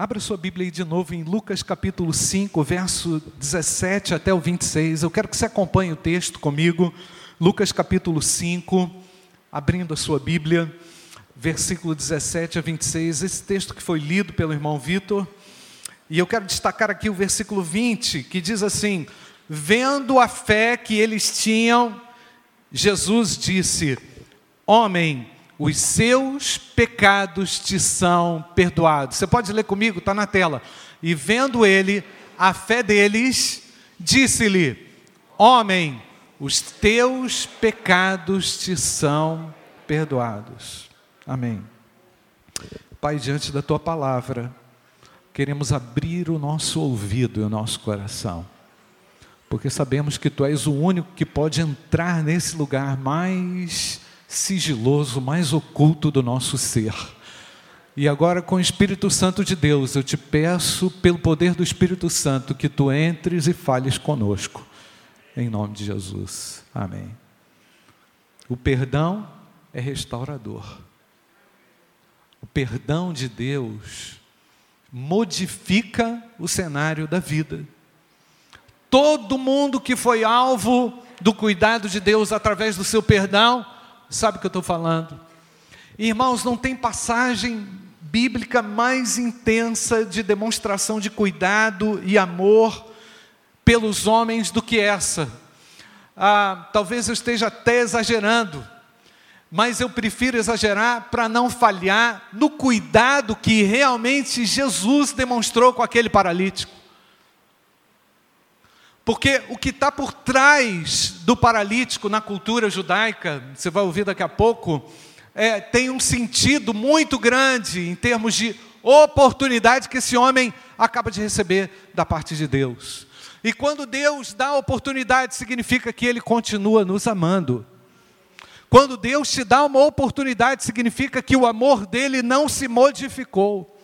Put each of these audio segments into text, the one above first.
Abra sua Bíblia aí de novo em Lucas capítulo 5, verso 17 até o 26. Eu quero que você acompanhe o texto comigo. Lucas capítulo 5, abrindo a sua Bíblia, versículo 17 a 26. Esse texto que foi lido pelo irmão Vitor. E eu quero destacar aqui o versículo 20, que diz assim: Vendo a fé que eles tinham, Jesus disse: Homem, os seus pecados te são perdoados. Você pode ler comigo, está na tela. E vendo ele a fé deles, disse-lhe: Homem, os teus pecados te são perdoados. Amém. Pai, diante da tua palavra, queremos abrir o nosso ouvido e o nosso coração, porque sabemos que tu és o único que pode entrar nesse lugar mais sigiloso, mais oculto do nosso ser. E agora, com o Espírito Santo de Deus, eu te peço, pelo poder do Espírito Santo, que tu entres e fales conosco. Em nome de Jesus. Amém. O perdão é restaurador. O perdão de Deus modifica o cenário da vida. Todo mundo que foi alvo do cuidado de Deus através do seu perdão, sabe o que eu estou falando. Irmãos, não tem passagem bíblica mais intensa de demonstração de cuidado e amor pelos homens do que essa. Ah, talvez eu esteja até exagerando, mas eu prefiro exagerar para não falhar no cuidado que realmente Jesus demonstrou com aquele paralítico. Porque o que está por trás do paralítico na cultura judaica, você vai ouvir daqui a pouco, é, tem um sentido muito grande em termos de oportunidade que esse homem acaba de receber da parte de Deus. E quando Deus dá oportunidade, significa que Ele continua nos amando. Quando Deus te dá uma oportunidade, significa que o amor dele não se modificou.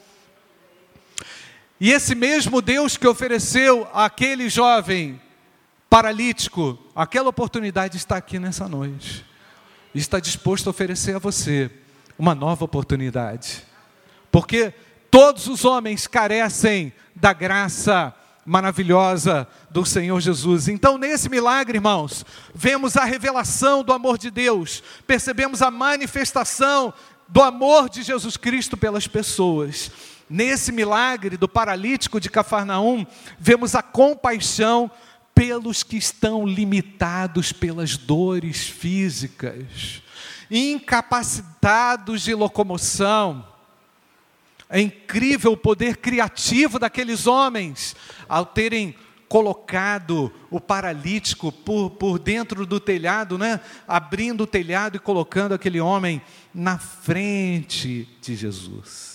E esse mesmo Deus que ofereceu àquele jovem paralítico, aquela oportunidade está aqui nessa noite. Está disposto a oferecer a você uma nova oportunidade. Porque todos os homens carecem da graça maravilhosa do Senhor Jesus. Então, nesse milagre, irmãos, vemos a revelação do amor de Deus, percebemos a manifestação do amor de Jesus Cristo pelas pessoas. Nesse milagre do paralítico de Cafarnaum, vemos a compaixão pelos que estão limitados pelas dores físicas, incapacitados de locomoção. É incrível o poder criativo daqueles homens ao terem colocado o paralítico por, por dentro do telhado, né? abrindo o telhado e colocando aquele homem na frente de Jesus.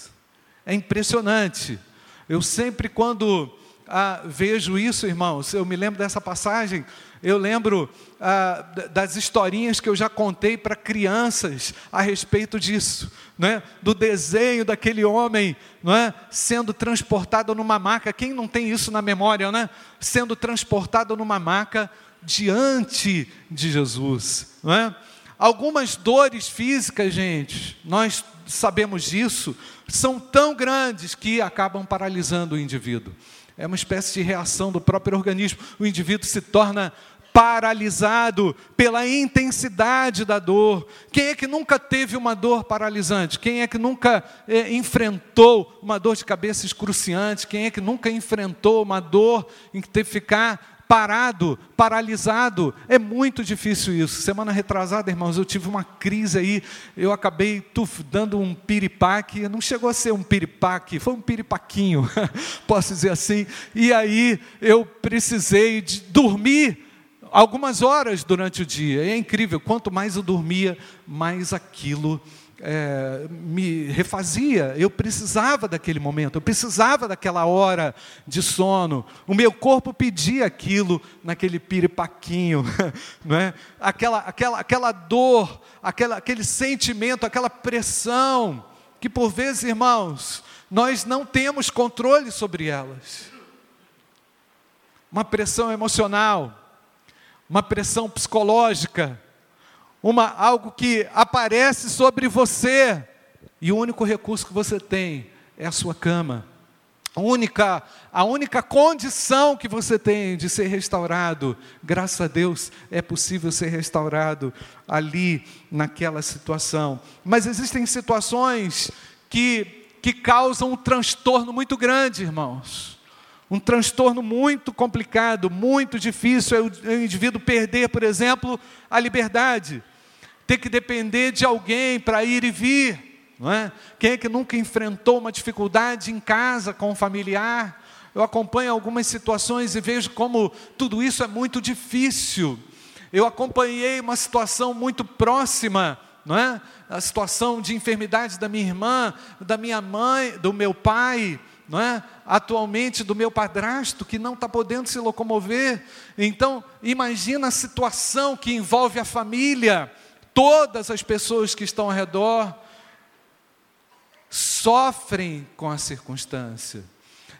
É impressionante. Eu sempre, quando ah, vejo isso, irmãos, eu me lembro dessa passagem, eu lembro ah, das historinhas que eu já contei para crianças a respeito disso, né? do desenho daquele homem não é? sendo transportado numa maca. Quem não tem isso na memória, né? Sendo transportado numa maca diante de Jesus. Não é? Algumas dores físicas, gente, nós sabemos disso, são tão grandes que acabam paralisando o indivíduo. É uma espécie de reação do próprio organismo. O indivíduo se torna paralisado pela intensidade da dor. Quem é que nunca teve uma dor paralisante? Quem é que nunca é, enfrentou uma dor de cabeça excruciante? Quem é que nunca enfrentou uma dor em que teve que ficar parado, paralisado. É muito difícil isso. Semana retrasada, irmãos, eu tive uma crise aí, eu acabei tuf, dando um piripaque, não chegou a ser um piripaque, foi um piripaquinho, posso dizer assim. E aí eu precisei de dormir algumas horas durante o dia. E é incrível, quanto mais eu dormia, mais aquilo é, me refazia, eu precisava daquele momento, eu precisava daquela hora de sono, o meu corpo pedia aquilo naquele piripaquinho, não é? aquela, aquela, aquela dor, aquela, aquele sentimento, aquela pressão, que por vezes, irmãos, nós não temos controle sobre elas. Uma pressão emocional, uma pressão psicológica, uma algo que aparece sobre você e o único recurso que você tem é a sua cama, A única, a única condição que você tem de ser restaurado, graças a Deus, é possível ser restaurado ali naquela situação. Mas existem situações que, que causam um transtorno muito grande, irmãos. Um transtorno muito complicado, muito difícil é o, é o indivíduo perder, por exemplo, a liberdade. Ter que depender de alguém para ir e vir não é? Quem é que nunca enfrentou uma dificuldade em casa com um familiar? Eu acompanho algumas situações e vejo como tudo isso é muito difícil. Eu acompanhei uma situação muito próxima, não é? A situação de enfermidade da minha irmã, da minha mãe, do meu pai, não é? Atualmente do meu padrasto que não está podendo se locomover. Então, imagina a situação que envolve a família, todas as pessoas que estão ao redor sofrem com a circunstância.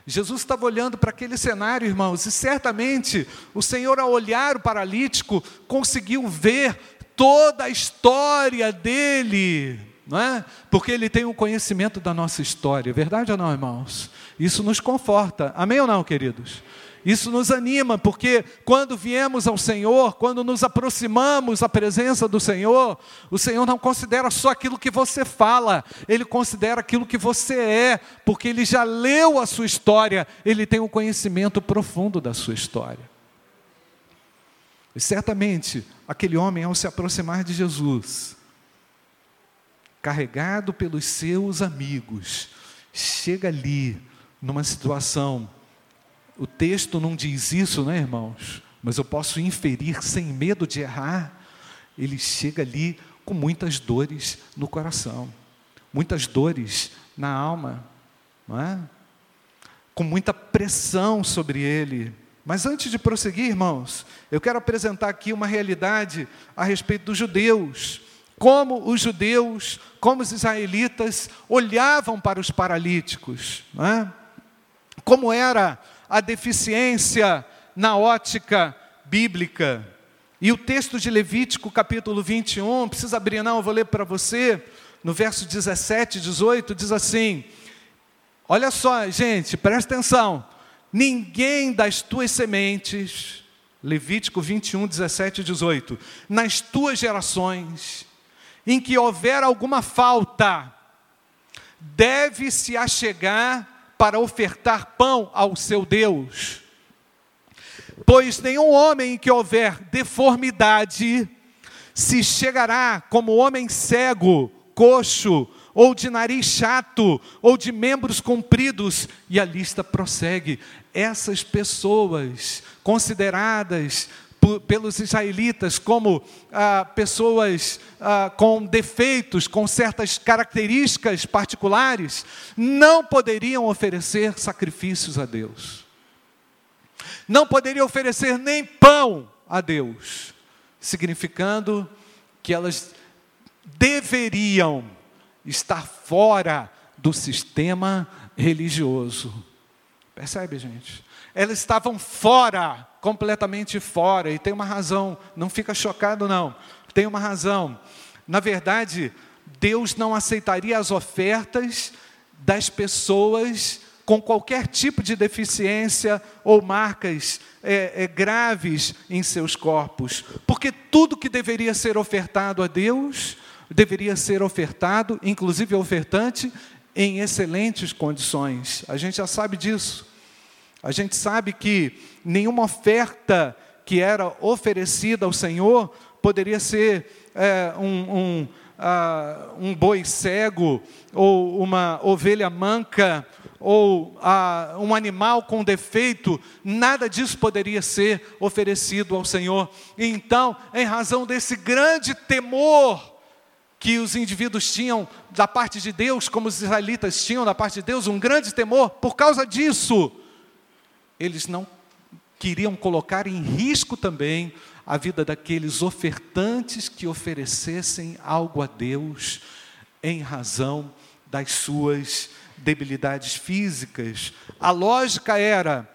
Jesus estava olhando para aquele cenário, irmãos, e certamente o Senhor, ao olhar o paralítico, conseguiu ver toda a história dele, não é? Porque ele tem um conhecimento da nossa história, verdade ou não, irmãos? Isso nos conforta, amém ou não, queridos? Isso nos anima, porque quando viemos ao Senhor, quando nos aproximamos da presença do Senhor, o Senhor não considera só aquilo que você fala, Ele considera aquilo que você é, porque Ele já leu a sua história, Ele tem um conhecimento profundo da sua história. E certamente, aquele homem, ao se aproximar de Jesus, carregado pelos seus amigos, chega ali numa situação o texto não diz isso, né, irmãos? Mas eu posso inferir sem medo de errar. Ele chega ali com muitas dores no coração, muitas dores na alma, não é? Com muita pressão sobre ele. Mas antes de prosseguir, irmãos, eu quero apresentar aqui uma realidade a respeito dos judeus. Como os judeus, como os israelitas olhavam para os paralíticos, é? Como era a deficiência na ótica bíblica. E o texto de Levítico, capítulo 21, precisa abrir, não, eu vou ler para você, no verso 17 e 18, diz assim: Olha só, gente, presta atenção. Ninguém das tuas sementes, Levítico 21, 17 e 18, nas tuas gerações, em que houver alguma falta, deve se achegar para ofertar pão ao seu Deus. Pois nenhum homem em que houver deformidade se chegará como homem cego, coxo, ou de nariz chato, ou de membros compridos, e a lista prossegue. Essas pessoas consideradas pelos israelitas como ah, pessoas ah, com defeitos, com certas características particulares, não poderiam oferecer sacrifícios a Deus. Não poderiam oferecer nem pão a Deus, significando que elas deveriam estar fora do sistema religioso. Percebe, gente? Elas estavam fora completamente fora, e tem uma razão, não fica chocado não, tem uma razão. Na verdade, Deus não aceitaria as ofertas das pessoas com qualquer tipo de deficiência ou marcas é, é, graves em seus corpos, porque tudo que deveria ser ofertado a Deus deveria ser ofertado, inclusive ofertante, em excelentes condições. A gente já sabe disso. A gente sabe que nenhuma oferta que era oferecida ao Senhor poderia ser é, um, um, uh, um, boi cego, ou uma ovelha manca, ou uh, um animal com defeito, nada disso poderia ser oferecido ao Senhor. Então, em razão desse grande temor que os indivíduos tinham da parte de Deus, como os israelitas tinham da parte de Deus, um grande temor, por causa disso, eles não queriam colocar em risco também a vida daqueles ofertantes que oferecessem algo a Deus em razão das suas debilidades físicas. A lógica era: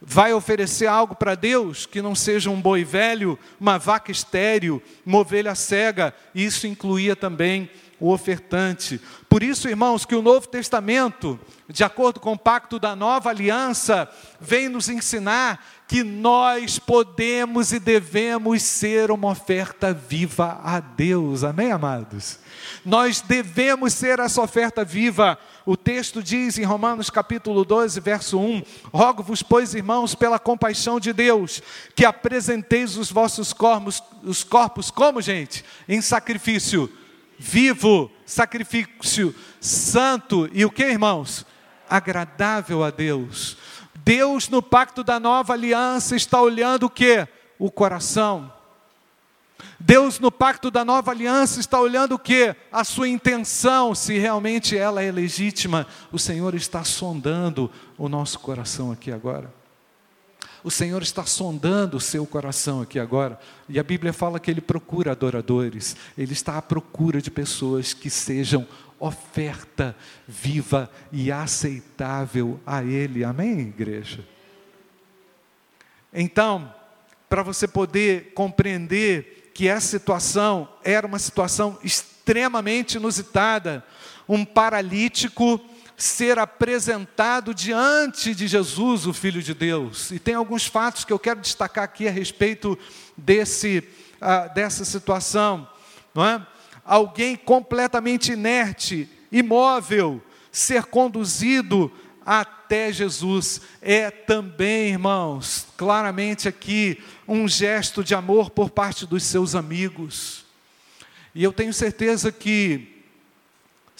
vai oferecer algo para Deus que não seja um boi velho, uma vaca estéril, uma ovelha cega. Isso incluía também o ofertante. Por isso, irmãos, que o Novo Testamento, de acordo com o pacto da nova aliança, vem nos ensinar que nós podemos e devemos ser uma oferta viva a Deus. Amém, amados? Nós devemos ser essa oferta viva. O texto diz em Romanos capítulo 12, verso 1: Rogo-vos, pois, irmãos, pela compaixão de Deus, que apresenteis os vossos corpos, os corpos como, gente? Em sacrifício vivo, sacrifício santo e o que, irmãos? Agradável a Deus. Deus, no pacto da nova aliança, está olhando o que? O coração. Deus, no pacto da nova aliança, está olhando o que? A sua intenção, se realmente ela é legítima. O Senhor está sondando o nosso coração aqui agora. O Senhor está sondando o seu coração aqui agora. E a Bíblia fala que Ele procura adoradores. Ele está à procura de pessoas que sejam oferta viva e aceitável a Ele. Amém, igreja? Então, para você poder compreender que essa situação era uma situação extremamente inusitada. Um paralítico ser apresentado diante de Jesus, o Filho de Deus. E tem alguns fatos que eu quero destacar aqui a respeito desse, uh, dessa situação. Não é? Alguém completamente inerte, imóvel, ser conduzido até Jesus. É também, irmãos, claramente aqui, um gesto de amor por parte dos seus amigos. E eu tenho certeza que,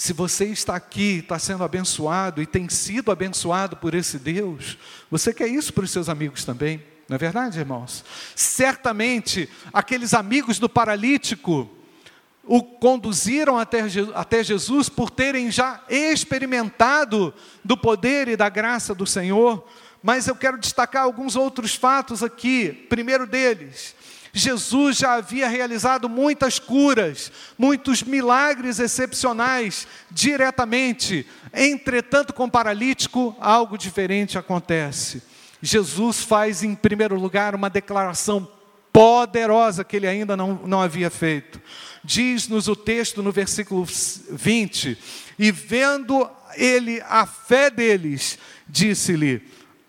se você está aqui, está sendo abençoado e tem sido abençoado por esse Deus, você quer isso para os seus amigos também, não é verdade, irmãos? Certamente, aqueles amigos do paralítico, o conduziram até, Jesus por terem já experimentado do poder e da graça do Senhor, mas eu quero destacar alguns outros fatos aqui. Primeiro deles, Jesus já havia realizado muitas curas, muitos milagres excepcionais diretamente. Entretanto, com o paralítico, algo diferente acontece. Jesus faz, em primeiro lugar, uma declaração poderosa que ele ainda não, não havia feito. Diz-nos o texto no versículo 20: E vendo ele a fé deles, disse-lhe: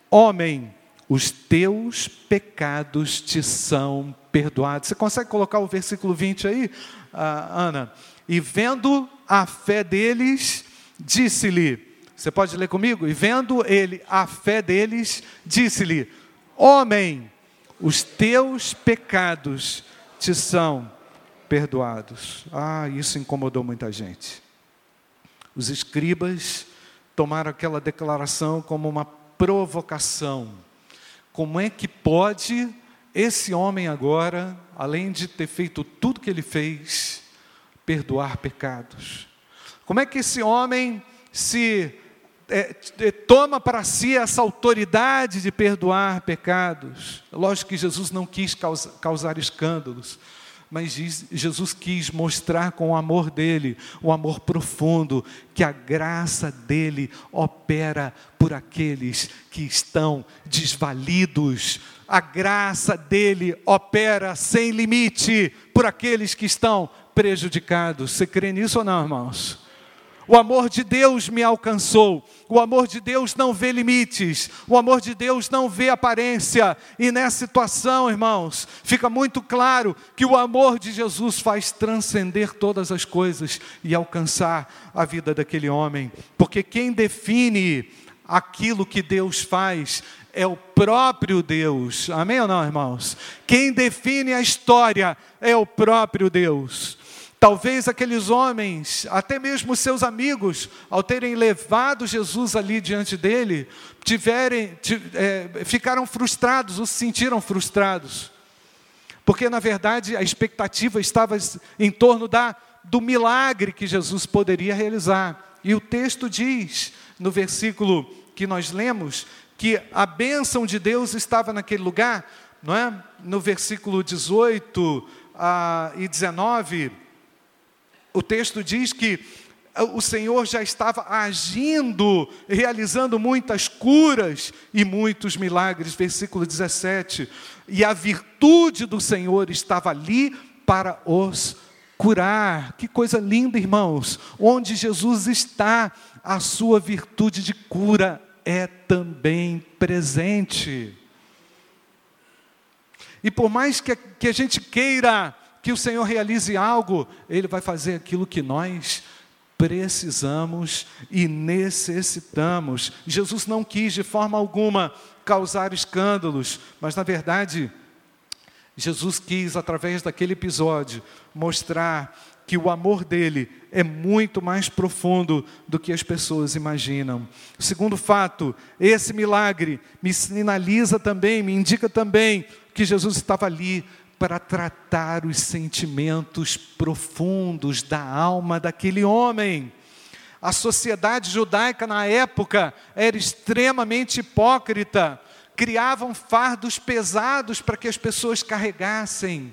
Homem, os teus pecados te são perdoados. Você consegue colocar o versículo 20 aí, Ana? E vendo a fé deles, disse-lhe: Você pode ler comigo? E vendo ele a fé deles, disse-lhe: Homem, os teus pecados te são perdoados. Ah, isso incomodou muita gente. Os escribas tomaram aquela declaração como uma provocação. Como é que pode esse homem agora, além de ter feito tudo que ele fez, perdoar pecados? Como é que esse homem se é, é, toma para si essa autoridade de perdoar pecados. Lógico que Jesus não quis causa, causar escândalos, mas Jesus quis mostrar com o amor dele, o amor profundo, que a graça dele opera por aqueles que estão desvalidos. A graça dele opera sem limite por aqueles que estão prejudicados. Você crê nisso ou não, irmãos? O amor de Deus me alcançou. O amor de Deus não vê limites. O amor de Deus não vê aparência. E nessa situação, irmãos, fica muito claro que o amor de Jesus faz transcender todas as coisas e alcançar a vida daquele homem. Porque quem define aquilo que Deus faz é o próprio Deus. Amém ou não, irmãos? Quem define a história é o próprio Deus. Talvez aqueles homens, até mesmo seus amigos, ao terem levado Jesus ali diante dele, tiverem, é, ficaram frustrados ou se sentiram frustrados. Porque, na verdade, a expectativa estava em torno da, do milagre que Jesus poderia realizar. E o texto diz, no versículo que nós lemos, que a bênção de Deus estava naquele lugar, não é? No versículo 18 ah, e 19 o texto diz que o Senhor já estava agindo, realizando muitas curas e muitos milagres. Versículo 17. E a virtude do Senhor estava ali para os curar. Que coisa linda, irmãos. Onde Jesus está, a sua virtude de cura é também presente. E por mais que, que a gente queira que o Senhor realize algo, Ele vai fazer aquilo que nós precisamos e necessitamos. Jesus não quis de forma alguma causar escândalos, mas na verdade, Jesus quis, através daquele episódio, mostrar que o amor dele é muito mais profundo do que as pessoas imaginam. Segundo fato, esse milagre me sinaliza também, me indica também que Jesus estava ali para tratar os sentimentos profundos da alma daquele homem. A sociedade judaica na época era extremamente hipócrita, criavam fardos pesados para que as pessoas carregassem.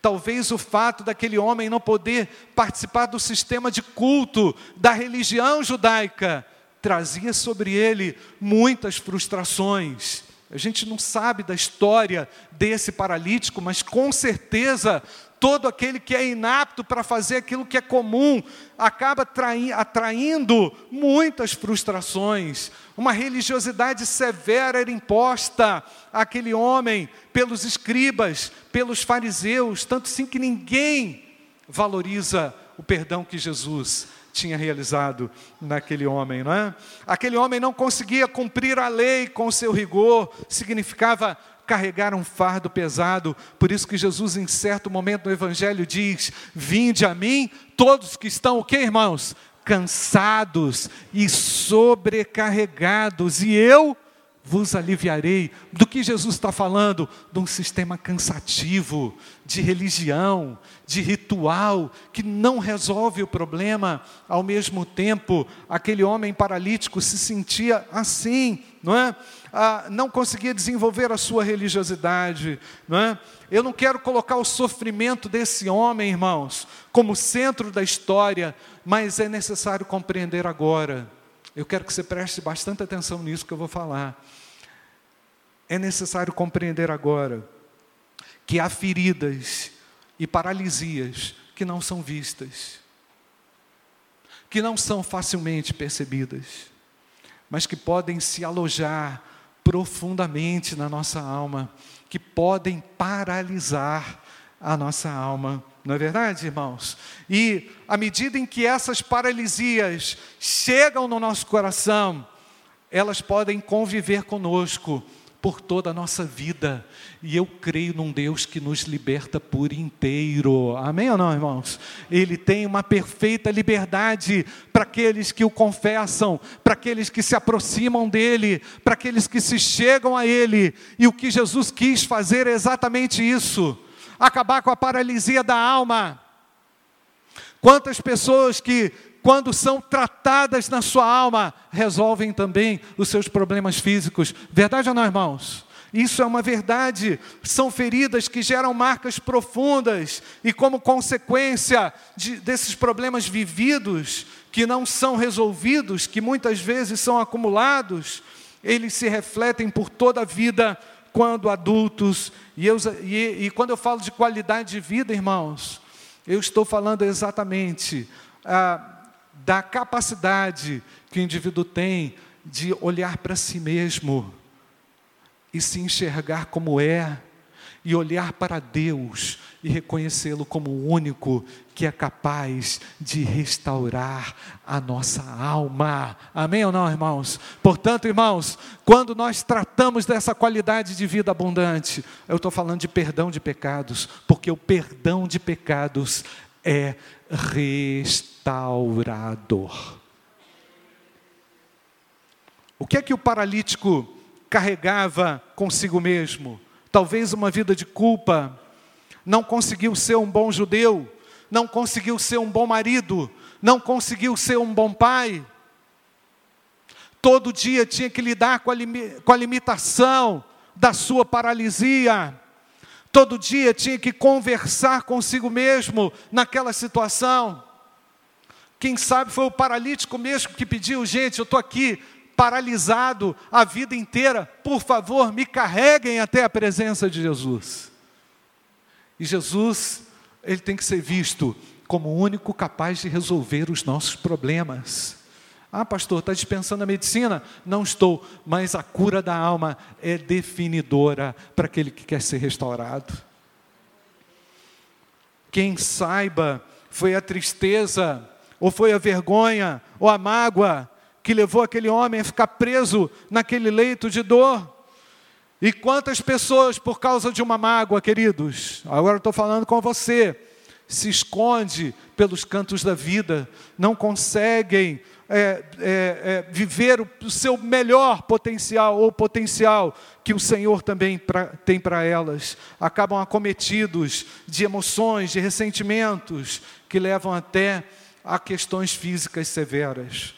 Talvez o fato daquele homem não poder participar do sistema de culto da religião judaica trazia sobre ele muitas frustrações. A gente não sabe da história desse paralítico, mas com certeza todo aquele que é inapto para fazer aquilo que é comum acaba atraindo muitas frustrações. Uma religiosidade severa era imposta àquele homem pelos escribas, pelos fariseus, tanto sim que ninguém valoriza o perdão que Jesus tinha realizado naquele homem, não é? Aquele homem não conseguia cumprir a lei com seu rigor, significava carregar um fardo pesado. Por isso que Jesus, em certo momento no Evangelho, diz: Vinde a mim, todos que estão, o que, irmãos? Cansados e sobrecarregados, e eu vos aliviarei. Do que Jesus está falando? De um sistema cansativo, de religião, de ritual, que não resolve o problema. Ao mesmo tempo, aquele homem paralítico se sentia assim, não é? Ah, não conseguia desenvolver a sua religiosidade, não é? Eu não quero colocar o sofrimento desse homem, irmãos, como centro da história, mas é necessário compreender agora. Eu quero que você preste bastante atenção nisso que eu vou falar é necessário compreender agora que há feridas e paralisias que não são vistas, que não são facilmente percebidas, mas que podem se alojar profundamente na nossa alma, que podem paralisar a nossa alma. Não é verdade, irmãos? E à medida em que essas paralisias chegam no nosso coração, elas podem conviver conosco por toda a nossa vida. E eu creio num Deus que nos liberta por inteiro. Amém ou não, irmãos? Ele tem uma perfeita liberdade para aqueles que o confessam, para aqueles que se aproximam dele, para aqueles que se chegam a ele. E o que Jesus quis fazer é exatamente isso: acabar com a paralisia da alma. Quantas pessoas que quando são tratadas na sua alma, resolvem também os seus problemas físicos. Verdade ou não, irmãos? Isso é uma verdade. São feridas que geram marcas profundas, e como consequência de, desses problemas vividos, que não são resolvidos, que muitas vezes são acumulados, eles se refletem por toda a vida quando adultos. E, eu, e, e quando eu falo de qualidade de vida, irmãos, eu estou falando exatamente. Ah, da capacidade que o indivíduo tem de olhar para si mesmo e se enxergar como é, e olhar para Deus e reconhecê-lo como o único que é capaz de restaurar a nossa alma. Amém ou não, irmãos? Portanto, irmãos, quando nós tratamos dessa qualidade de vida abundante, eu estou falando de perdão de pecados, porque o perdão de pecados é restaurador. O que é que o paralítico carregava consigo mesmo? Talvez uma vida de culpa, não conseguiu ser um bom judeu, não conseguiu ser um bom marido, não conseguiu ser um bom pai. Todo dia tinha que lidar com a, com a limitação da sua paralisia. Todo dia tinha que conversar consigo mesmo naquela situação. Quem sabe foi o paralítico mesmo que pediu, gente, eu estou aqui paralisado a vida inteira, por favor, me carreguem até a presença de Jesus. E Jesus ele tem que ser visto como o único capaz de resolver os nossos problemas. Ah, pastor, está dispensando a medicina? Não estou, mas a cura da alma é definidora para aquele que quer ser restaurado. Quem saiba, foi a tristeza, ou foi a vergonha, ou a mágoa, que levou aquele homem a ficar preso naquele leito de dor. E quantas pessoas, por causa de uma mágoa, queridos, agora estou falando com você, se esconde pelos cantos da vida, não conseguem é, é, é, viver o, seu melhor potencial, ou potencial que o Senhor também pra, tem para elas, acabam acometidos de emoções, de ressentimentos, que levam até a questões físicas severas.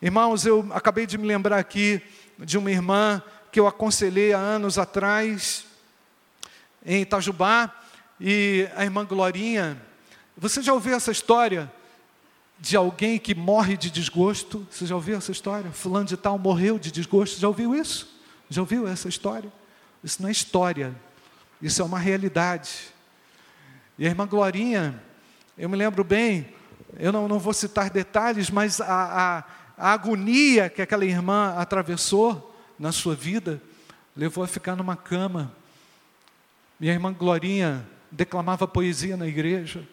Irmãos, eu acabei de me lembrar aqui de uma irmã que eu aconselhei há anos atrás, em Itajubá, e a irmã Glorinha. Você já ouviu essa história de alguém que morre de desgosto? Você já ouviu essa história? Fulano de tal morreu de desgosto. Já ouviu isso? Já ouviu essa história? Isso não é história, isso é uma realidade. E a irmã Glorinha, eu me lembro bem, eu não, não vou citar detalhes, mas a, a, a agonia que aquela irmã atravessou na sua vida levou a ficar numa cama. Minha irmã Glorinha declamava poesia na igreja,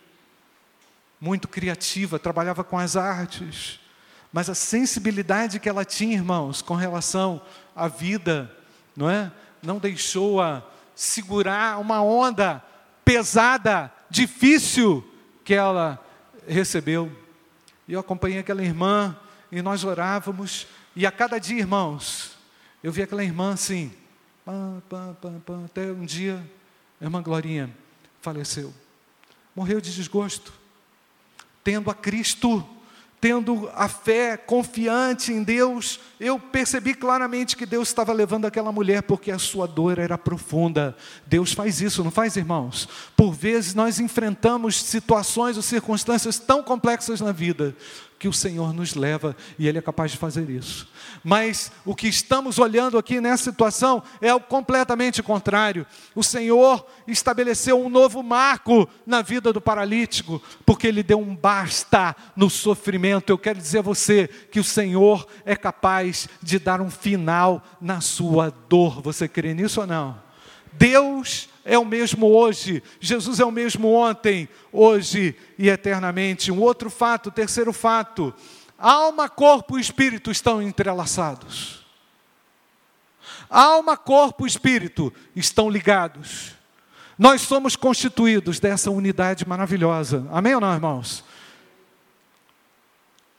muito criativa, trabalhava com as artes, mas a sensibilidade que ela tinha, irmãos, com relação à vida, não é? Não deixou-a segurar uma onda pesada, difícil que ela recebeu. E eu acompanhei aquela irmã e nós orávamos, e a cada dia, irmãos, eu vi aquela irmã assim, pam, pam, pam, até um dia, a irmã Glorinha faleceu. Morreu de desgosto, tendo a Cristo tendo a fé confiante em Deus, eu percebi claramente que Deus estava levando aquela mulher porque a sua dor era profunda. Deus faz isso, não faz, irmãos? Por vezes nós enfrentamos situações ou circunstâncias tão complexas na vida que o Senhor nos leva e Ele é capaz de fazer isso. Mas o que estamos olhando aqui nessa situação é o completamente contrário. O Senhor estabeleceu um novo marco na vida do paralítico, porque Ele deu um basta no sofrimento. Eu quero dizer a você que o Senhor é capaz de dar um final na sua dor. Você crê nisso ou não? Deus é o mesmo hoje, Jesus é o mesmo ontem, hoje e eternamente. Um outro fato, terceiro fato: alma, corpo e espírito estão entrelaçados. Alma, corpo e espírito estão ligados. Nós somos constituídos dessa unidade maravilhosa. Amém ou não, irmãos?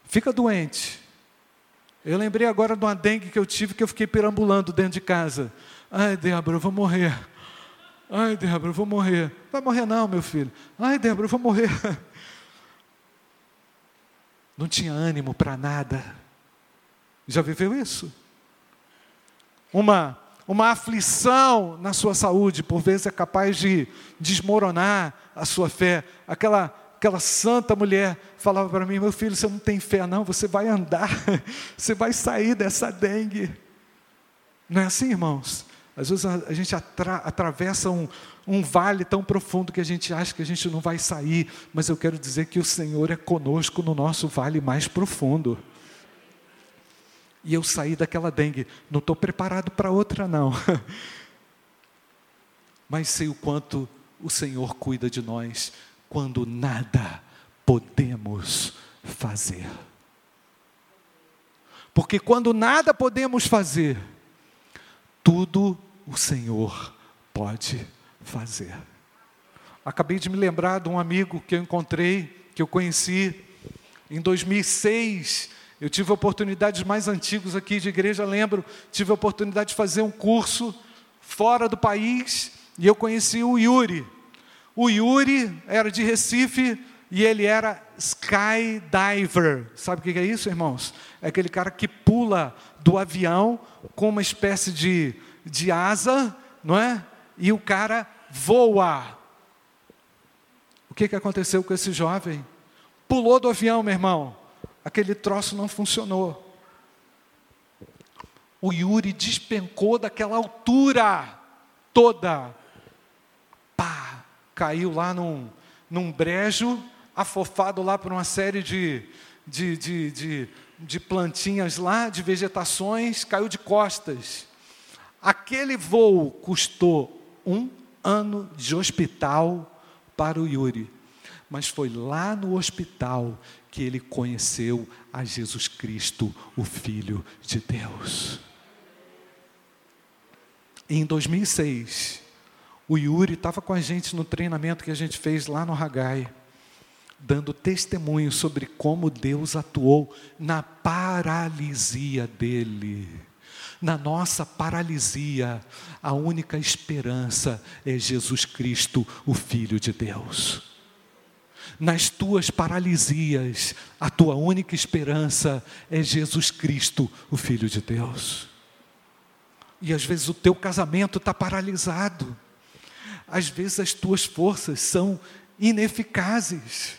Fica doente. Eu lembrei agora de uma dengue que eu tive que eu fiquei perambulando dentro de casa. Ai, Débora, eu vou morrer. Ai, Débora, eu vou morrer. Vai morrer não, meu filho. Ai, Débora, eu vou morrer. Não tinha ânimo para nada. Já viveu isso? Uma, uma aflição na sua saúde, por vezes é capaz de desmoronar a sua fé. Aquela, aquela santa mulher falava para mim: Meu filho, você não tem fé, não, você vai andar, você vai sair dessa dengue. Não é assim, irmãos? Às vezes a, gente atra, atravessa um, um vale tão profundo que a gente acha que a gente não vai sair, mas eu quero dizer que o Senhor é conosco no nosso vale mais profundo. E eu saí daquela dengue, não estou preparado para outra, não. Mas sei o quanto o Senhor cuida de nós quando nada podemos fazer. Porque quando nada podemos fazer, tudo o Senhor pode fazer. Acabei de me lembrar de um amigo que eu encontrei, que eu conheci em 2006. Eu tive oportunidades mais antigos aqui de igreja, lembro, tive a oportunidade de fazer um curso fora do país e eu conheci o Yuri. O Yuri era de Recife e ele era skydiver. Sabe o que é isso, irmãos? É aquele cara que pula do avião com uma espécie de, de asa, não é? E o cara voa. O que, que aconteceu com esse jovem? Pulou do avião, meu irmão. Aquele troço não funcionou. O Yuri despencou daquela altura toda. Pá! Caiu lá num, num brejo, afofado lá por uma série de, de, de, de, de plantinhas lá, de vegetações, caiu de costas. Aquele voo custou um ano de hospital para o Yuri, mas foi lá no hospital que ele conheceu a Jesus Cristo, o Filho de Deus. Em 2006, o Yuri estava com a gente no treinamento que a gente fez lá no Hagai, dando testemunho sobre como Deus atuou na paralisia dele. Na nossa paralisia, a única esperança é Jesus Cristo, o Filho de Deus. Nas tuas paralisias, a tua única esperança é Jesus Cristo, o Filho de Deus. E às vezes o teu casamento está paralisado às vezes as tuas forças são ineficazes.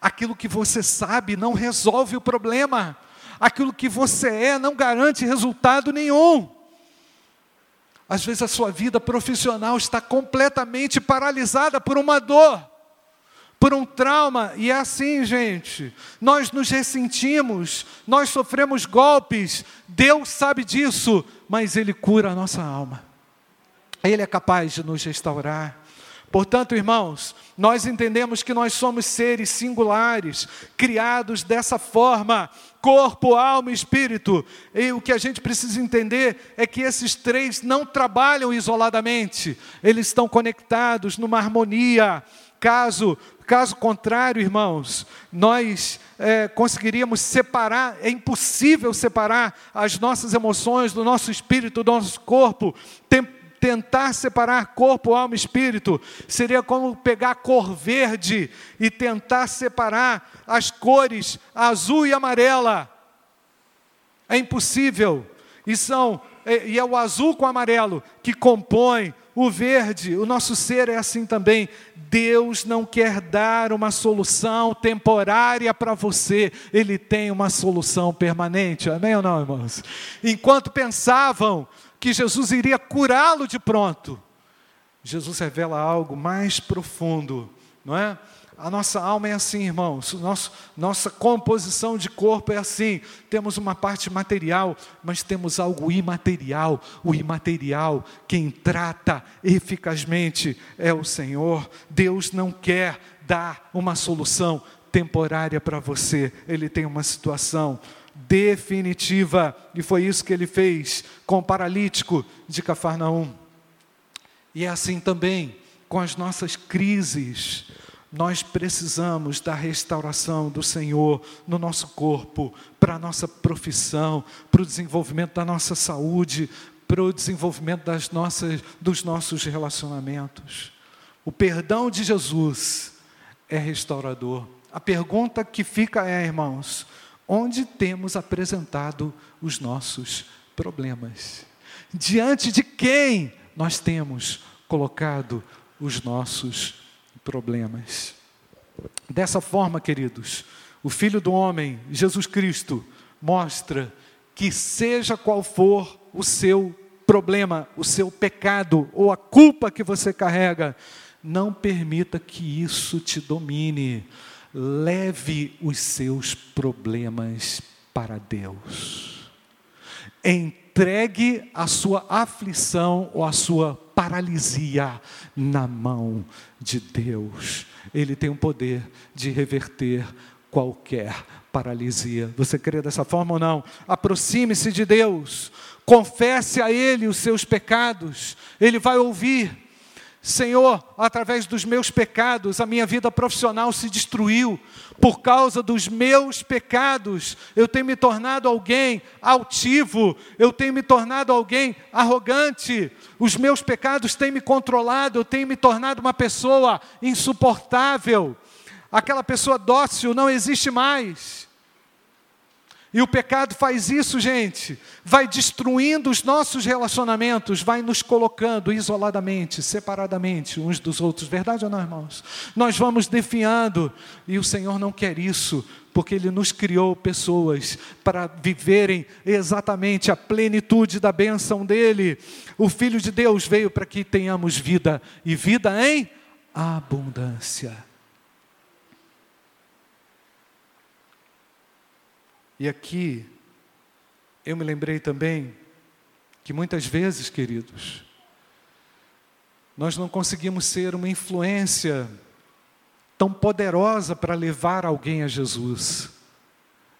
Aquilo que você sabe não resolve o problema. Aquilo que você é não garante resultado nenhum. Às vezes a sua vida profissional está completamente paralisada por uma dor, por um trauma, e é assim, gente. Nós nos ressentimos, nós sofremos golpes, Deus sabe disso, mas Ele cura a nossa alma. Ele é capaz de nos restaurar. Portanto, irmãos, nós entendemos que nós somos seres singulares, criados dessa forma, corpo, alma e espírito. E o que a gente precisa entender é que esses três não trabalham isoladamente, eles estão conectados numa harmonia. Caso, caso contrário, irmãos, nós é, conseguiríamos separar, é impossível separar as nossas emoções do nosso espírito, do nosso corpo. Tem, tentar separar corpo, alma e espírito seria como pegar cor verde e tentar separar as cores azul e amarela. É impossível. E são e é o azul com o amarelo que compõe o verde. O nosso ser é assim também. Deus não quer dar uma solução temporária para você, Ele tem uma solução permanente. Amém ou não, irmãos? Enquanto pensavam que Jesus iria curá-lo de pronto. Jesus revela algo mais profundo, não é? A nossa alma é assim, irmãos. Nosso, nossa composição de corpo é assim. Temos uma parte material, mas temos algo imaterial. O imaterial, quem trata eficazmente é o Senhor. Deus não quer dar uma solução temporária para você. Ele tem uma situação definitiva. E foi isso que ele fez com o paralítico de Cafarnaum. E é assim também com as nossas crises. Nós precisamos da restauração do Senhor no nosso corpo, para a nossa profissão, para o desenvolvimento da nossa saúde, para o desenvolvimento das nossas, dos nossos relacionamentos. O perdão de Jesus é restaurador. A pergunta que fica é, irmãos, onde temos apresentado os nossos problemas. Diante de quem nós temos colocado os nossos problemas. Dessa forma, queridos, o Filho do Homem, Jesus Cristo, mostra que, seja qual for o seu problema, o seu pecado ou a culpa que você carrega, não permita que isso te domine leve os seus problemas para Deus. Entregue a sua aflição ou a sua paralisia na mão de Deus. Ele tem o poder de reverter qualquer paralisia. Você crê dessa forma ou não? Aproxime-se de Deus, confesse a Ele os seus pecados, Ele vai ouvir. Senhor, através dos meus pecados, a minha vida profissional se destruiu. Por causa dos meus pecados, eu tenho me tornado alguém altivo, eu tenho me tornado alguém arrogante. Os meus pecados têm me controlado, eu tenho me tornado uma pessoa insuportável. Aquela pessoa dócil não existe mais. E o pecado faz isso, gente. Vai destruindo os nossos relacionamentos, vai nos colocando isoladamente, separadamente uns dos outros. Verdade ou não, irmãos? Nós vamos defiando e o Senhor não quer isso, porque Ele nos criou pessoas para viverem exatamente a plenitude da bênção dEle. O Filho de Deus veio para que tenhamos vida e vida em abundância. E aqui, eu me lembrei também que muitas vezes, queridos, nós não conseguimos ser uma influência tão poderosa para levar alguém a Jesus.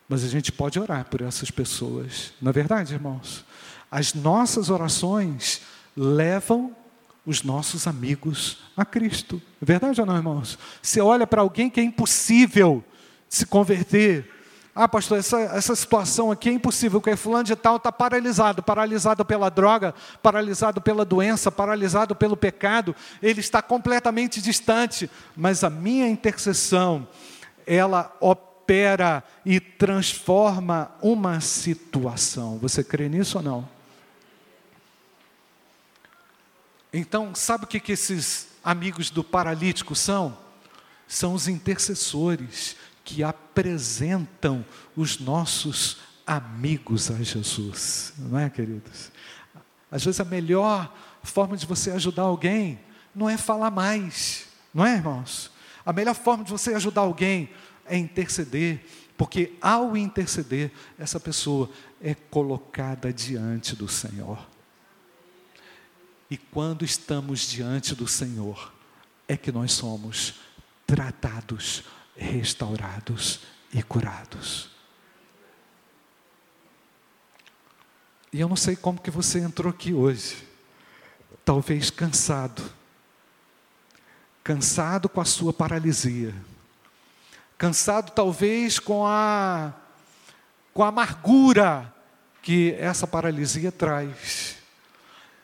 Mas a gente pode orar por essas pessoas. Não é verdade, irmãos? As nossas orações levam os nossos amigos a Cristo. É verdade ou não, irmãos? Você olha para alguém que é impossível se converter. Ah, pastor, essa, essa situação aqui é impossível, porque fulano de tal está paralisado, paralisado pela droga, paralisado pela doença, paralisado pelo pecado, ele está completamente distante, mas a minha intercessão, ela opera e transforma uma situação. Você crê nisso ou não? Então, sabe o que, que esses amigos do paralítico são? São os intercessores que apresentam os nossos amigos a Jesus, não é, queridos? Às vezes a melhor forma de você ajudar alguém não é falar mais, não é, irmãos? A melhor forma de você ajudar alguém é interceder, porque ao interceder, essa pessoa é colocada diante do Senhor. E quando estamos diante do Senhor, é que nós somos tratados, restaurados e curados. E eu não sei como que você entrou aqui hoje. Talvez cansado. Cansado com a sua paralisia. Cansado talvez com a com a amargura que essa paralisia traz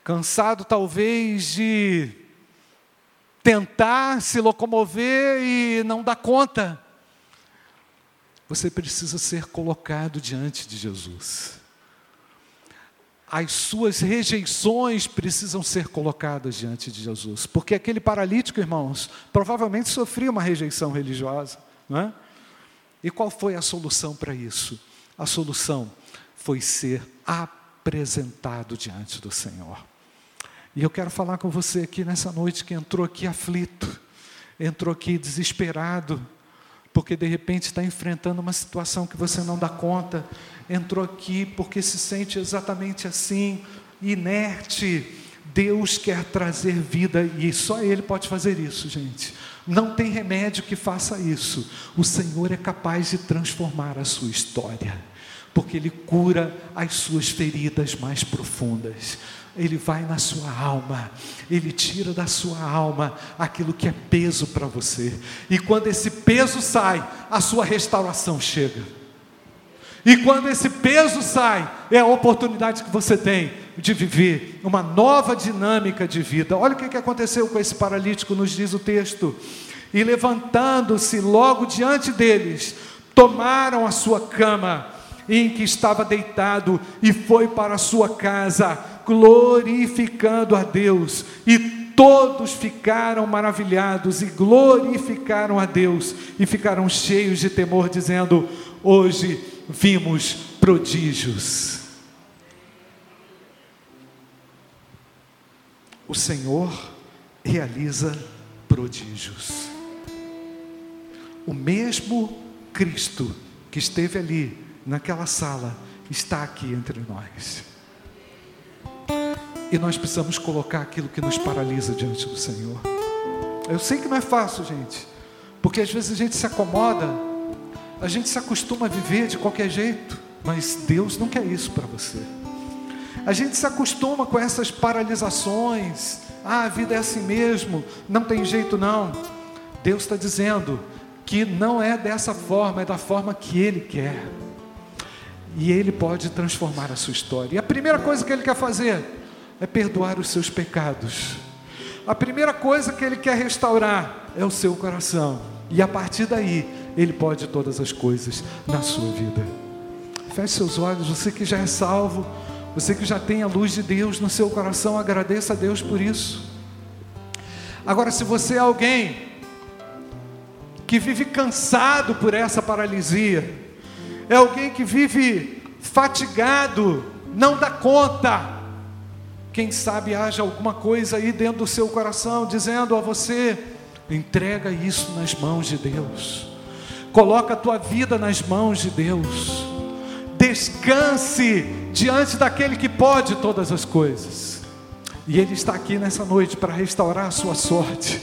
cansado talvez de tentar se locomover e não dar conta. Você precisa ser colocado diante de Jesus. As suas rejeições precisam ser colocadas diante de Jesus, porque aquele paralítico, irmãos, provavelmente sofria uma rejeição religiosa, não é? E qual foi a solução para isso? A solução foi ser apresentado diante do Senhor. E eu quero falar com você aqui nessa noite que entrou aqui aflito, entrou aqui desesperado, porque de repente está enfrentando uma situação que você não dá conta, entrou aqui porque se sente exatamente assim, inerte. Deus quer trazer vida e só Ele pode fazer isso, gente. Não tem remédio que faça isso. O Senhor é capaz de transformar a sua história, porque Ele cura as suas feridas mais profundas ele vai na sua alma, ele tira da sua alma aquilo que é peso para você. E quando esse peso sai, a sua restauração chega. E quando esse peso sai, é a oportunidade que você tem de viver uma nova dinâmica de vida. Olha o que aconteceu com esse paralítico, nos diz o texto. E levantando-se logo diante deles, tomaram a sua cama em que estava deitado e foi para sua casa glorificando a Deus, e todos ficaram maravilhados e glorificaram a Deus, e ficaram cheios de temor, dizendo: Hoje vimos prodígios. O Senhor realiza prodígios. O mesmo Cristo que esteve ali, naquela sala, está aqui entre nós. E nós precisamos colocar aquilo que nos paralisa diante do Senhor. Eu sei que não é fácil, gente, porque às vezes a gente se acomoda, a gente se acostuma a viver de qualquer jeito, mas Deus não quer isso para você. A gente se acostuma com essas paralisações, ah, a vida é assim mesmo, não tem jeito não. Deus está dizendo que não é dessa forma, é da forma que Ele quer. E Ele pode transformar a sua história. E a primeira coisa que Ele quer fazer é perdoar os seus pecados. A primeira coisa que Ele quer restaurar é o seu coração. E a partir daí, Ele pode todas as coisas na sua vida. Feche seus olhos, você que já é salvo, você que já tem a luz de Deus no seu coração, agradeça a Deus por isso. Agora, se você é alguém que vive cansado por essa paralisia, é alguém que vive fatigado, não dá conta, quem sabe haja alguma coisa aí dentro do seu coração dizendo a você: entrega isso nas mãos de Deus. Coloca a tua vida nas mãos de Deus. Descanse diante daquele que pode todas as coisas. E Ele está aqui nessa noite para restaurar a sua sorte,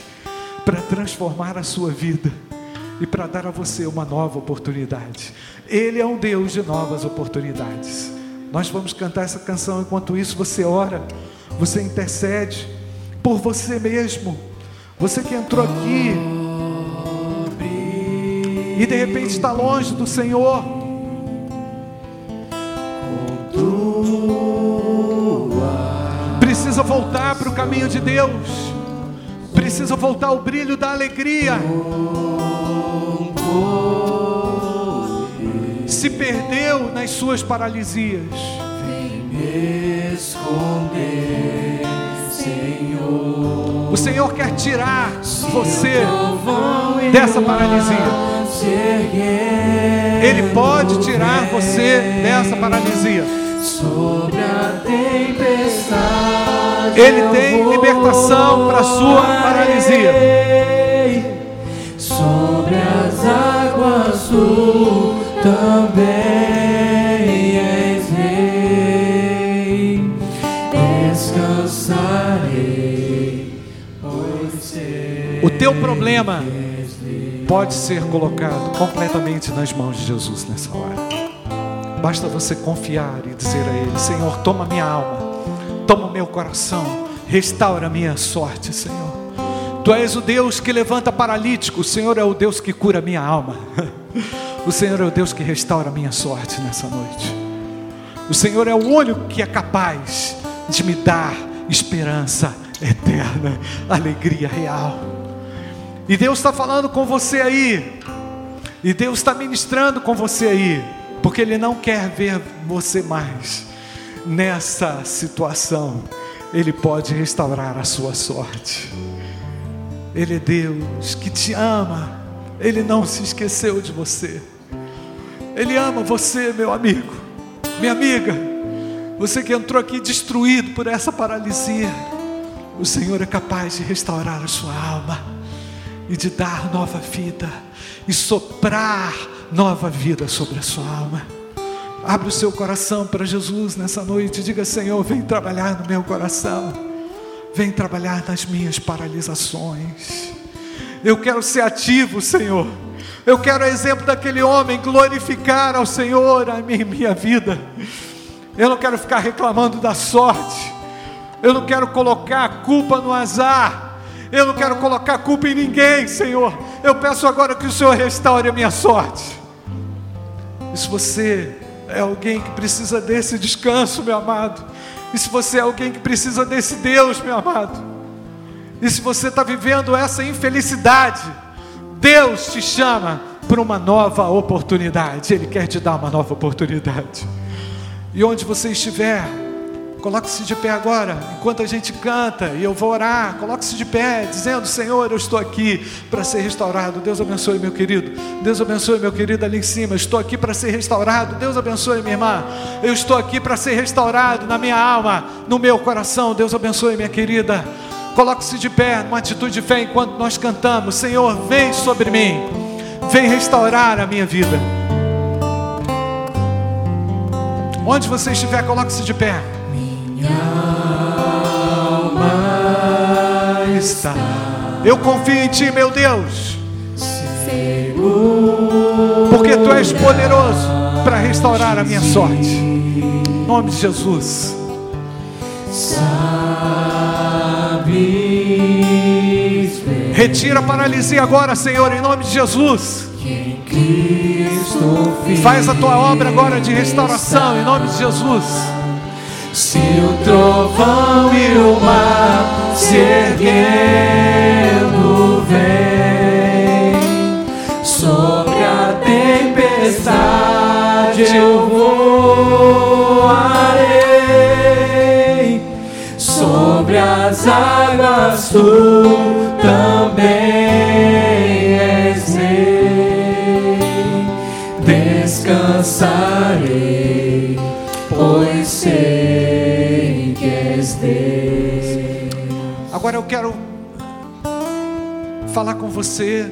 para transformar a sua vida e para dar a você uma nova oportunidade. Ele é um Deus de novas oportunidades. Nós vamos cantar essa canção enquanto isso você ora, você intercede por você mesmo. Você que entrou aqui e de repente está longe do Senhor. Precisa voltar para o caminho de Deus. Precisa voltar ao brilho da alegria. Se perdeu nas suas paralisias. Vem me esconder, Senhor. O Senhor quer tirar você dessa paralisia. Ele pode tirar você dessa paralisia. Sobre a tempestade. Ele tem libertação para a sua paralisia. Sobre as águas tu também és rei. Descansarei, pois. O teu problema pode ser colocado completamente nas mãos de Jesus nessa hora. Basta você confiar e dizer a Ele: Senhor, toma minha alma, toma meu coração, restaura minha sorte, Senhor. Tu és o Deus que levanta paralítico, o Senhor é o Deus que cura minha alma. O Senhor é o Deus que restaura minha sorte nessa noite. O Senhor é o único que é capaz de me dar esperança eterna, alegria real. E Deus está falando com você aí. E Deus está ministrando com você aí. Porque Ele não quer ver você mais nessa situação. Ele pode restaurar a sua sorte. Ele é Deus que te ama. Ele não se esqueceu de você. Ele ama você, meu amigo, minha amiga. Você que entrou aqui destruído por essa paralisia. O Senhor é capaz de restaurar a sua alma e de dar nova vida e soprar nova vida sobre a sua alma. Abre o seu coração para Jesus nessa noite diga: Senhor, vem trabalhar no meu coração, vem trabalhar nas minhas paralisações. Eu quero ser ativo, Senhor. Eu quero, exemplo daquele homem, glorificar ao Senhor a minha, minha vida. Eu não quero ficar reclamando da sorte. Eu não quero colocar a culpa no azar. Eu não quero colocar a culpa em ninguém, Senhor. Eu peço agora que o Senhor restaure a minha sorte. E se você é alguém que precisa desse descanso, meu amado, e se você é alguém que precisa desse Deus, meu amado, e se você está vivendo essa infelicidade, Deus te chama para uma nova oportunidade. Ele quer te dar uma nova oportunidade. E onde você estiver, coloque-se de pé agora, enquanto a gente canta e eu vou orar. Coloque-se de pé, dizendo: Senhor, eu estou aqui para ser restaurado. Deus abençoe, meu querido. Deus abençoe, meu querido, ali em cima. Estou aqui para ser restaurado. Deus abençoe, minha irmã. Eu estou aqui para ser restaurado na minha alma, no meu coração. Deus abençoe, minha querida. Coloque-se de pé, numa atitude de fé enquanto nós cantamos: Senhor, vem sobre mim, vem restaurar a minha vida. Onde você estiver, coloque-se de pé. Minha alma está Eu confio em Ti, meu Deus, porque Tu és poderoso para restaurar a minha sorte. Em nome de Jesus. Retira a paralisia agora, Senhor, em nome de Jesus. Faz a tua obra agora de restauração, em nome de Jesus. Se o trovão e o mar se erguendo vem sobre a tempestade eu voarei também és rei descansarei pois sei que és Deus. Agora eu quero falar com você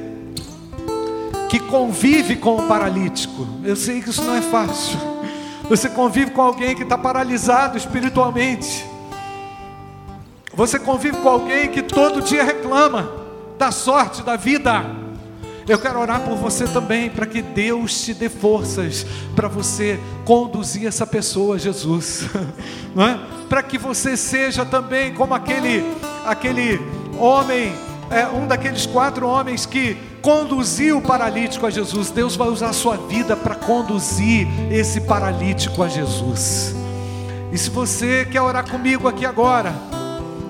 que convive com o paralítico. Eu sei que isso não é fácil. Você convive com alguém que está paralisado espiritualmente. Você convive com alguém que todo dia reclama da sorte, da vida. Eu quero orar por você também, para que Deus te dê forças para você conduzir essa pessoa a Jesus, não é? Para que você seja também como aquele, aquele homem, é, um daqueles quatro homens que conduziu o paralítico a Jesus. Deus vai usar a sua vida para conduzir esse paralítico a Jesus. E se você quer orar comigo aqui agora,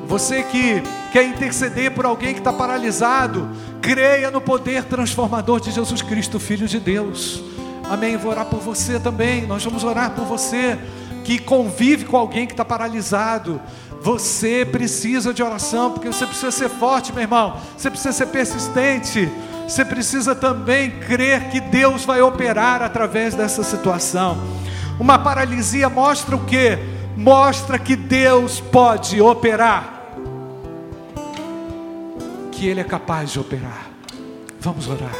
você que quer interceder por alguém que está paralisado, creia no poder transformador de Jesus Cristo, Filho de Deus. Amém. Vou orar por você também. Nós vamos orar por você que convive com alguém que está paralisado. Você precisa de oração, porque você precisa ser forte, meu irmão. Você precisa ser persistente. Você precisa também crer que Deus vai operar através dessa situação. Uma paralisia mostra o que? Mostra que Deus pode operar que Ele é capaz de operar. Vamos orar.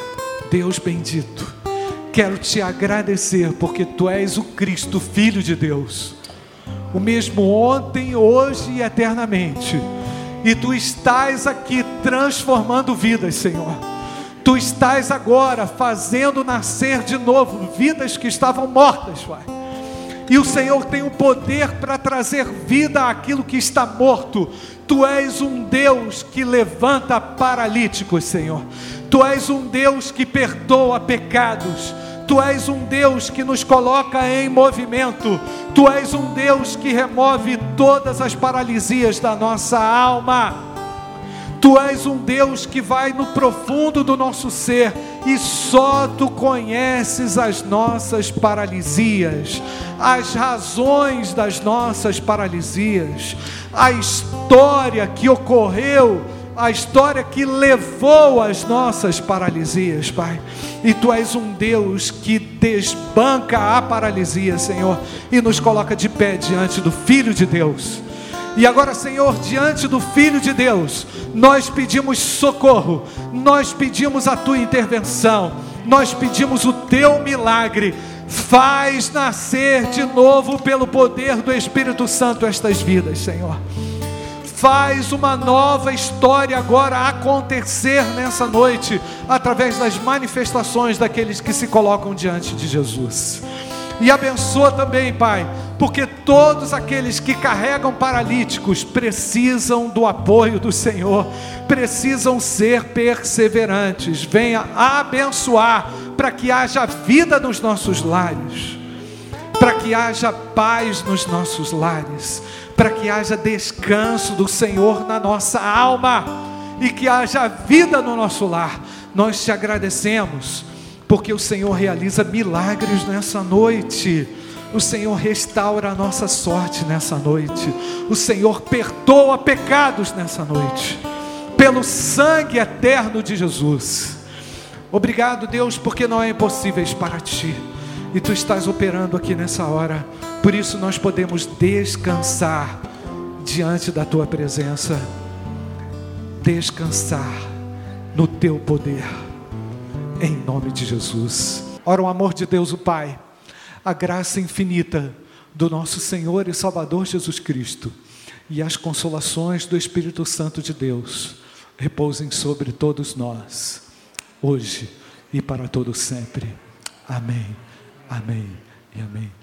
Deus bendito, quero te agradecer porque Tu és o Cristo, Filho de Deus, o mesmo ontem, hoje e eternamente. E Tu estás aqui transformando vidas, Senhor. Tu estás agora fazendo nascer de novo vidas que estavam mortas, Pai. E o Senhor tem o poder para trazer vida àquilo que está morto. Tu és um Deus que levanta paralíticos, Senhor. Tu és um Deus que perdoa pecados. Tu és um Deus que nos coloca em movimento. Tu és um Deus que remove todas as paralisias da nossa alma. Tu és um Deus que vai no profundo do nosso ser e só tu conheces as nossas paralisias, as razões das nossas paralisias, a história que ocorreu, a história que levou as nossas paralisias, Pai. E tu és um Deus que desbanca a paralisia, Senhor, e nos coloca de pé diante do Filho de Deus e agora, Senhor, diante do Filho de Deus, nós pedimos socorro, nós pedimos a tua intervenção, nós pedimos o teu milagre. Faz nascer de novo pelo poder do Espírito Santo estas vidas, Senhor. Faz uma nova história agora acontecer nessa noite, através das manifestações daqueles que se colocam diante de Jesus. E abençoa também, Pai, porque todos aqueles que carregam paralíticos precisam do apoio do Senhor, precisam ser perseverantes. Venha abençoar para que haja vida nos nossos lares, para que haja paz nos nossos lares, para que haja descanso do Senhor na nossa alma e que haja vida no nosso lar. Nós te agradecemos porque o Senhor realiza milagres nessa noite. O Senhor restaura a nossa sorte nessa noite. O Senhor perdoa pecados nessa noite. Pelo sangue eterno de Jesus. Obrigado, Deus, porque não é impossível para ti. E tu estás operando aqui nessa hora. Por isso nós podemos descansar diante da tua presença. Descansar no teu poder em nome de Jesus. Ora, o amor de Deus, o Pai, a graça infinita do nosso Senhor e Salvador Jesus Cristo e as consolações do Espírito Santo de Deus repousem sobre todos nós, hoje e para todo sempre. Amém, amém e amém.